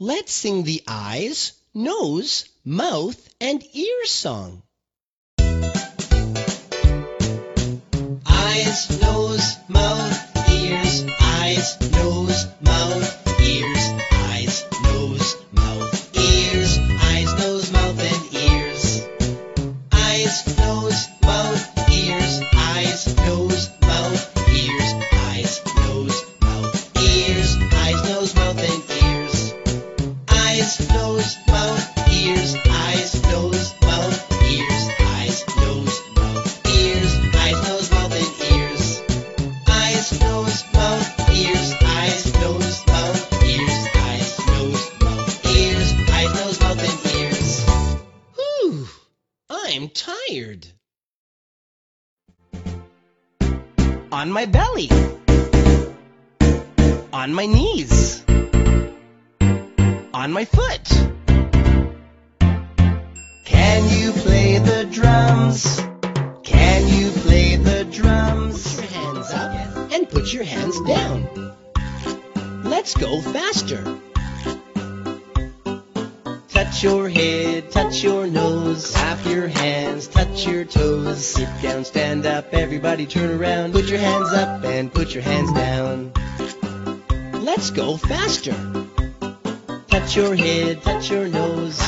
Let's sing the eyes, nose, mouth, and ear song. Eyes, nose, mouth, ears, eyes, nose, Nose, mouth, ears, eyes, nose, mouth, ears, eyes, nose, mouth, ears, eyes, nose, mouth, and ears. Eyes, nose, mouth, ears, eyes, nose, mouth, ears, eyes, nose, mouth, ears, eyes, nose, mouth, and ears. I'm tired. On my belly. On my knees. On my foot. Can you play the drums? Can you play the drums? Put your hands up and put your hands down. Let's go faster. Touch your head, touch your nose, clap your hands, touch your toes. Sit down, stand up, everybody turn around. Put your hands up and put your hands down. Let's go faster. Touch your head, touch your nose,